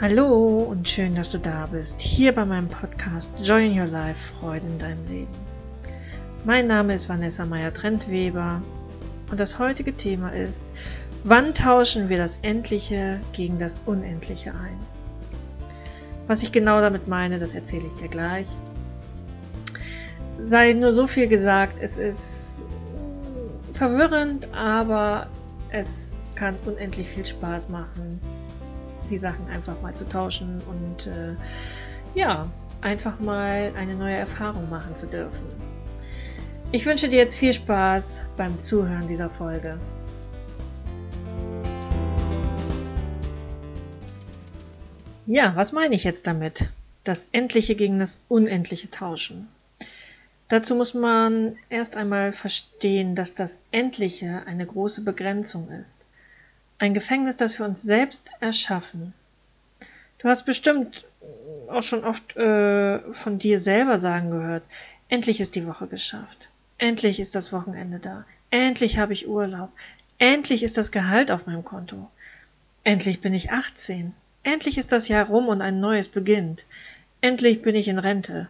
Hallo und schön, dass du da bist, hier bei meinem Podcast Joy in Your Life, Freude in deinem Leben. Mein Name ist Vanessa Meyer-Trentweber und das heutige Thema ist, wann tauschen wir das Endliche gegen das Unendliche ein? Was ich genau damit meine, das erzähle ich dir gleich. Sei nur so viel gesagt, es ist verwirrend, aber es kann unendlich viel Spaß machen, die Sachen einfach mal zu tauschen und äh, ja, einfach mal eine neue Erfahrung machen zu dürfen. Ich wünsche dir jetzt viel Spaß beim Zuhören dieser Folge. Ja, was meine ich jetzt damit? Das Endliche gegen das Unendliche tauschen. Dazu muss man erst einmal verstehen, dass das Endliche eine große Begrenzung ist. Ein Gefängnis, das wir uns selbst erschaffen. Du hast bestimmt auch schon oft äh, von dir selber sagen gehört, endlich ist die Woche geschafft. Endlich ist das Wochenende da. Endlich habe ich Urlaub. Endlich ist das Gehalt auf meinem Konto. Endlich bin ich 18. Endlich ist das Jahr rum und ein neues beginnt. Endlich bin ich in Rente.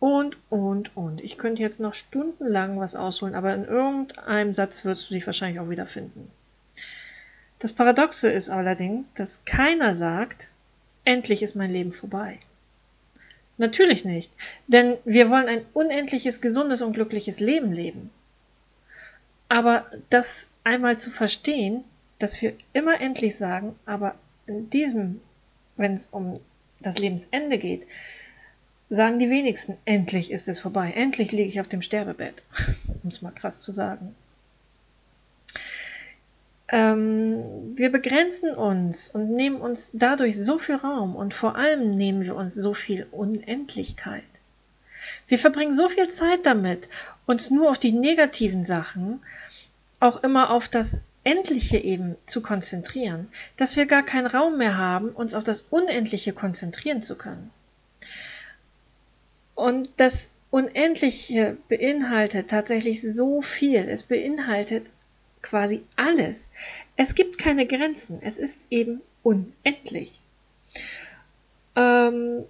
Und, und, und. Ich könnte jetzt noch stundenlang was ausholen, aber in irgendeinem Satz wirst du dich wahrscheinlich auch wiederfinden. Das Paradoxe ist allerdings, dass keiner sagt, endlich ist mein Leben vorbei. Natürlich nicht, denn wir wollen ein unendliches, gesundes und glückliches Leben leben. Aber das einmal zu verstehen, dass wir immer endlich sagen, aber in diesem, wenn es um das Lebensende geht, sagen die wenigsten, endlich ist es vorbei, endlich liege ich auf dem Sterbebett, um es mal krass zu sagen. Ähm, wir begrenzen uns und nehmen uns dadurch so viel Raum und vor allem nehmen wir uns so viel Unendlichkeit. Wir verbringen so viel Zeit damit, uns nur auf die negativen Sachen, auch immer auf das Endliche eben zu konzentrieren, dass wir gar keinen Raum mehr haben, uns auf das Unendliche konzentrieren zu können. Und das Unendliche beinhaltet tatsächlich so viel. Es beinhaltet quasi alles. Es gibt keine Grenzen. Es ist eben unendlich. Ähm,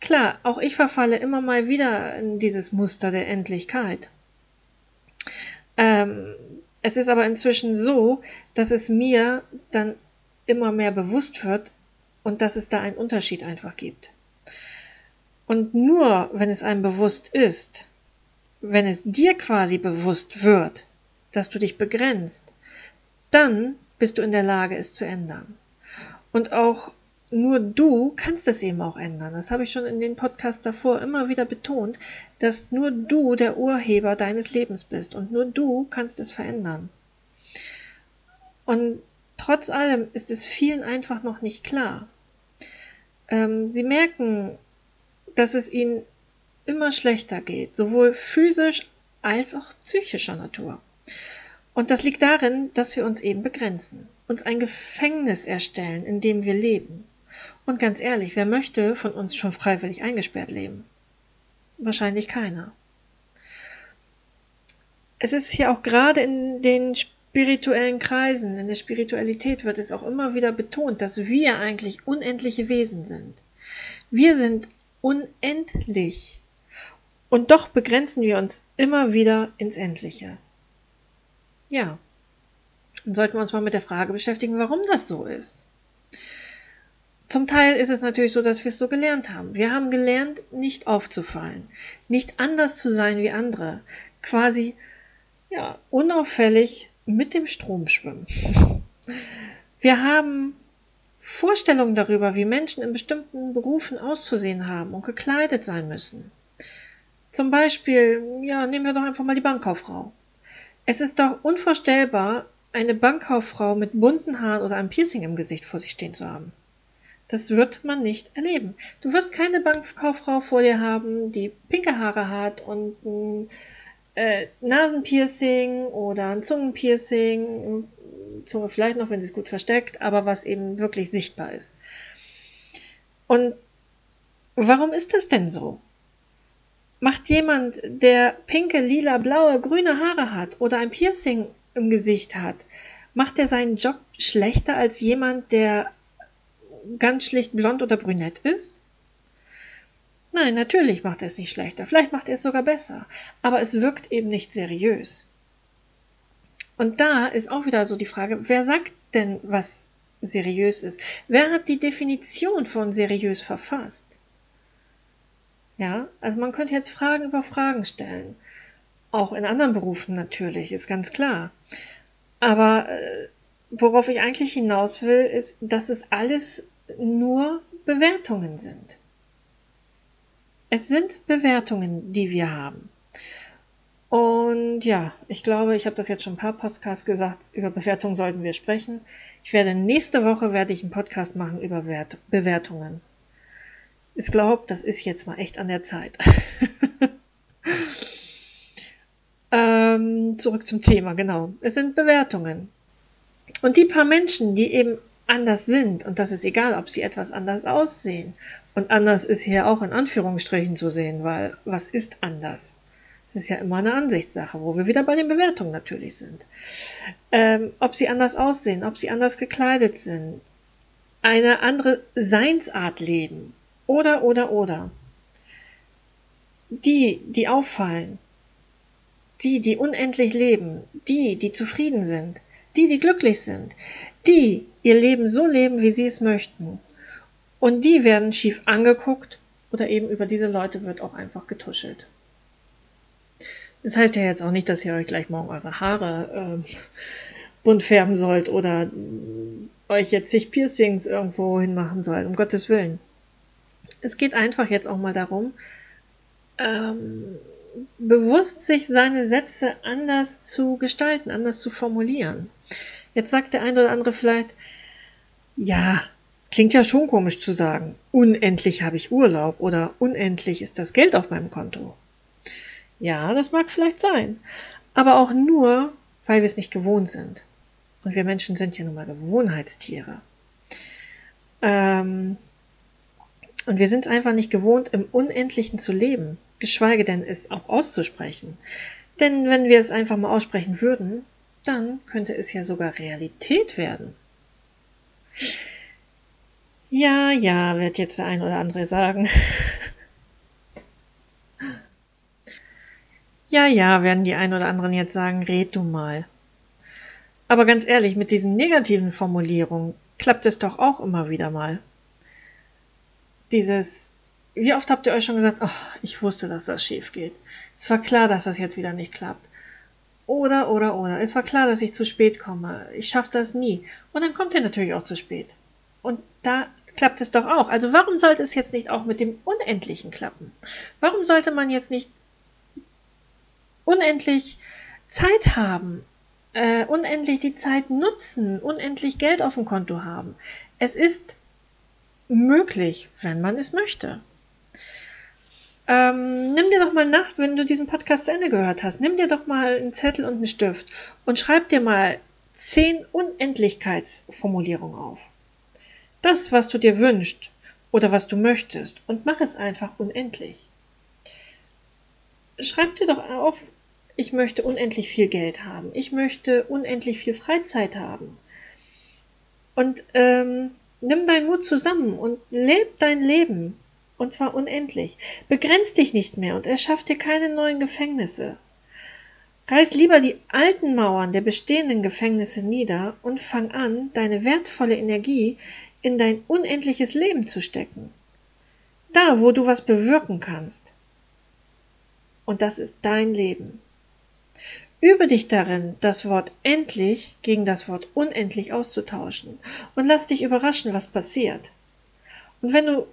klar, auch ich verfalle immer mal wieder in dieses Muster der Endlichkeit. Ähm, es ist aber inzwischen so, dass es mir dann immer mehr bewusst wird und dass es da einen Unterschied einfach gibt. Und nur wenn es einem bewusst ist, wenn es dir quasi bewusst wird, dass du dich begrenzt, dann bist du in der Lage, es zu ändern. Und auch nur du kannst es eben auch ändern. Das habe ich schon in den Podcasts davor immer wieder betont, dass nur du der Urheber deines Lebens bist und nur du kannst es verändern. Und trotz allem ist es vielen einfach noch nicht klar. Ähm, sie merken, dass es ihnen immer schlechter geht, sowohl physisch als auch psychischer Natur. Und das liegt darin, dass wir uns eben begrenzen, uns ein Gefängnis erstellen, in dem wir leben. Und ganz ehrlich, wer möchte von uns schon freiwillig eingesperrt leben? Wahrscheinlich keiner. Es ist hier auch gerade in den spirituellen Kreisen, in der Spiritualität wird es auch immer wieder betont, dass wir eigentlich unendliche Wesen sind. Wir sind unendlich. Und doch begrenzen wir uns immer wieder ins Endliche. Ja. Dann sollten wir uns mal mit der Frage beschäftigen, warum das so ist. Zum Teil ist es natürlich so, dass wir es so gelernt haben. Wir haben gelernt, nicht aufzufallen, nicht anders zu sein wie andere, quasi ja, unauffällig mit dem Strom schwimmen. Wir haben Vorstellungen darüber, wie Menschen in bestimmten Berufen auszusehen haben und gekleidet sein müssen. Zum Beispiel, ja, nehmen wir doch einfach mal die Bankkauffrau. Es ist doch unvorstellbar, eine Bankkauffrau mit bunten Haaren oder einem Piercing im Gesicht vor sich stehen zu haben. Das wird man nicht erleben. Du wirst keine Bankkauffrau vor dir haben, die pinke Haare hat und ein äh, Nasenpiercing oder ein Zungenpiercing, Zunge vielleicht noch, wenn sie es gut versteckt, aber was eben wirklich sichtbar ist. Und warum ist das denn so? Macht jemand, der pinke, lila, blaue, grüne Haare hat oder ein Piercing im Gesicht hat, macht er seinen Job schlechter als jemand, der ganz schlicht blond oder brünett ist? Nein, natürlich macht er es nicht schlechter, vielleicht macht er es sogar besser, aber es wirkt eben nicht seriös. Und da ist auch wieder so die Frage, wer sagt denn, was seriös ist? Wer hat die Definition von seriös verfasst? Ja, also man könnte jetzt Fragen über Fragen stellen. Auch in anderen Berufen natürlich, ist ganz klar. Aber äh, worauf ich eigentlich hinaus will, ist, dass es alles nur Bewertungen sind. Es sind Bewertungen, die wir haben. Und ja, ich glaube, ich habe das jetzt schon ein paar Podcasts gesagt, über Bewertungen sollten wir sprechen. Ich werde nächste Woche werde ich einen Podcast machen über Wert Bewertungen. Ich glaube, das ist jetzt mal echt an der Zeit. ähm, zurück zum Thema, genau. Es sind Bewertungen. Und die paar Menschen, die eben anders sind, und das ist egal, ob sie etwas anders aussehen, und anders ist hier auch in Anführungsstrichen zu sehen, weil was ist anders? Es ist ja immer eine Ansichtssache, wo wir wieder bei den Bewertungen natürlich sind. Ähm, ob sie anders aussehen, ob sie anders gekleidet sind, eine andere Seinsart leben, oder, oder, oder. Die, die auffallen, die, die unendlich leben, die, die zufrieden sind, die, die glücklich sind, die ihr Leben so leben, wie sie es möchten. Und die werden schief angeguckt oder eben über diese Leute wird auch einfach getuschelt. Das heißt ja jetzt auch nicht, dass ihr euch gleich morgen eure Haare äh, bunt färben sollt oder euch jetzt sich Piercings irgendwo hinmachen sollt, um Gottes Willen. Es geht einfach jetzt auch mal darum, ähm, bewusst sich seine Sätze anders zu gestalten, anders zu formulieren. Jetzt sagt der eine oder andere vielleicht, ja, klingt ja schon komisch zu sagen, unendlich habe ich Urlaub oder unendlich ist das Geld auf meinem Konto. Ja, das mag vielleicht sein, aber auch nur, weil wir es nicht gewohnt sind. Und wir Menschen sind ja nun mal Gewohnheitstiere. Ähm, und wir sind einfach nicht gewohnt, im Unendlichen zu leben, geschweige denn es auch auszusprechen. Denn wenn wir es einfach mal aussprechen würden, dann könnte es ja sogar Realität werden. Ja, ja, wird jetzt der ein oder andere sagen. Ja, ja, werden die einen oder anderen jetzt sagen, red du mal. Aber ganz ehrlich, mit diesen negativen Formulierungen klappt es doch auch immer wieder mal. Dieses, wie oft habt ihr euch schon gesagt, oh, ich wusste, dass das schief geht. Es war klar, dass das jetzt wieder nicht klappt. Oder, oder, oder. Es war klar, dass ich zu spät komme. Ich schaffe das nie. Und dann kommt ihr natürlich auch zu spät. Und da klappt es doch auch. Also warum sollte es jetzt nicht auch mit dem Unendlichen klappen? Warum sollte man jetzt nicht unendlich Zeit haben, äh, unendlich die Zeit nutzen, unendlich Geld auf dem Konto haben. Es ist möglich, wenn man es möchte. Ähm, nimm dir doch mal nach, wenn du diesen Podcast zu Ende gehört hast, nimm dir doch mal einen Zettel und einen Stift und schreib dir mal zehn Unendlichkeitsformulierungen auf. Das, was du dir wünschst oder was du möchtest und mach es einfach unendlich. Schreib dir doch auf, ich möchte unendlich viel Geld haben. Ich möchte unendlich viel Freizeit haben. Und ähm, nimm deinen Mut zusammen und leb dein Leben. Und zwar unendlich. Begrenz dich nicht mehr und erschaff dir keine neuen Gefängnisse. Reiß lieber die alten Mauern der bestehenden Gefängnisse nieder und fang an, deine wertvolle Energie in dein unendliches Leben zu stecken. Da, wo du was bewirken kannst. Und das ist dein Leben. Übe dich darin, das Wort endlich gegen das Wort unendlich auszutauschen und lass dich überraschen, was passiert. Und wenn du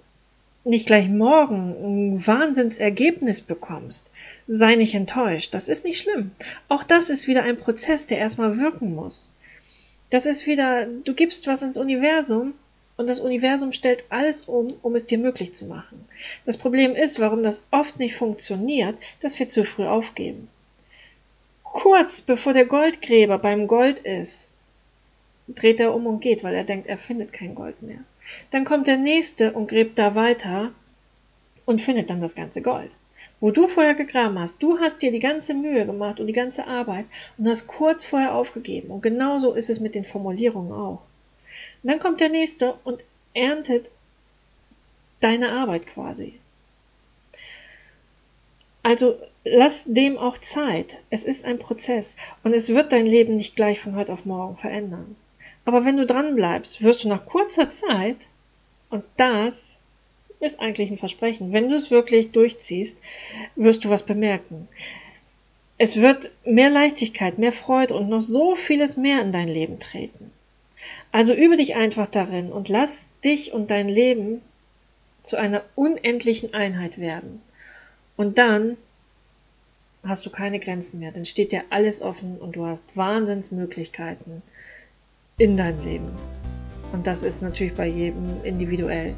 nicht gleich morgen ein Wahnsinnsergebnis bekommst, sei nicht enttäuscht. Das ist nicht schlimm. Auch das ist wieder ein Prozess, der erstmal wirken muss. Das ist wieder, du gibst was ins Universum und das Universum stellt alles um, um es dir möglich zu machen. Das Problem ist, warum das oft nicht funktioniert, dass wir zu früh aufgeben. Kurz bevor der Goldgräber beim Gold ist, dreht er um und geht, weil er denkt, er findet kein Gold mehr. Dann kommt der nächste und gräbt da weiter und findet dann das ganze Gold. Wo du vorher gegraben hast, du hast dir die ganze Mühe gemacht und die ganze Arbeit und hast kurz vorher aufgegeben. Und genauso ist es mit den Formulierungen auch. Und dann kommt der nächste und erntet deine Arbeit quasi. Also lass dem auch Zeit. Es ist ein Prozess und es wird dein Leben nicht gleich von heute auf morgen verändern. Aber wenn du dran bleibst, wirst du nach kurzer Zeit, und das ist eigentlich ein Versprechen, wenn du es wirklich durchziehst, wirst du was bemerken. Es wird mehr Leichtigkeit, mehr Freude und noch so vieles mehr in dein Leben treten. Also übe dich einfach darin und lass dich und dein Leben zu einer unendlichen Einheit werden. Und dann hast du keine Grenzen mehr. Dann steht dir alles offen und du hast Wahnsinnsmöglichkeiten in deinem Leben. Und das ist natürlich bei jedem individuell.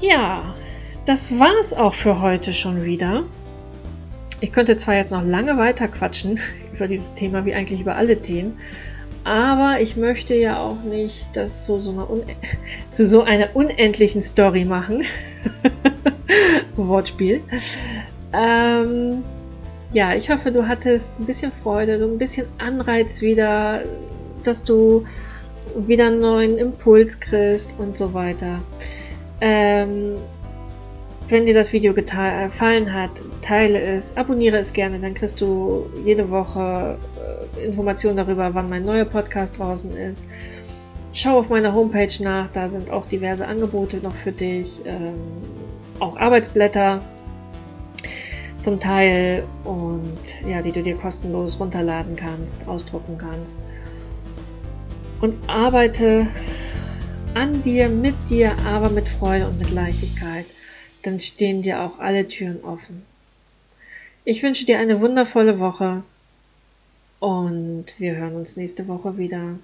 Ja, das war's auch für heute schon wieder. Ich könnte zwar jetzt noch lange weiter quatschen über dieses Thema, wie eigentlich über alle Themen, aber ich möchte ja auch nicht das zu so einer, zu so einer unendlichen Story machen. Wortspiel. Ähm, ja, ich hoffe, du hattest ein bisschen Freude, so ein bisschen Anreiz wieder, dass du wieder einen neuen Impuls kriegst und so weiter. Ähm, wenn dir das Video gefallen hat, teile es, abonniere es gerne, dann kriegst du jede Woche äh, Informationen darüber, wann mein neuer Podcast draußen ist. Schau auf meiner Homepage nach, da sind auch diverse Angebote noch für dich, ähm, auch Arbeitsblätter zum Teil und ja, die du dir kostenlos runterladen kannst, ausdrucken kannst. Und arbeite an dir, mit dir, aber mit Freude und mit Leichtigkeit dann stehen dir auch alle Türen offen. Ich wünsche dir eine wundervolle Woche und wir hören uns nächste Woche wieder.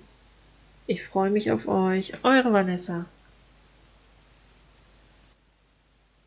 Ich freue mich auf euch, eure Vanessa.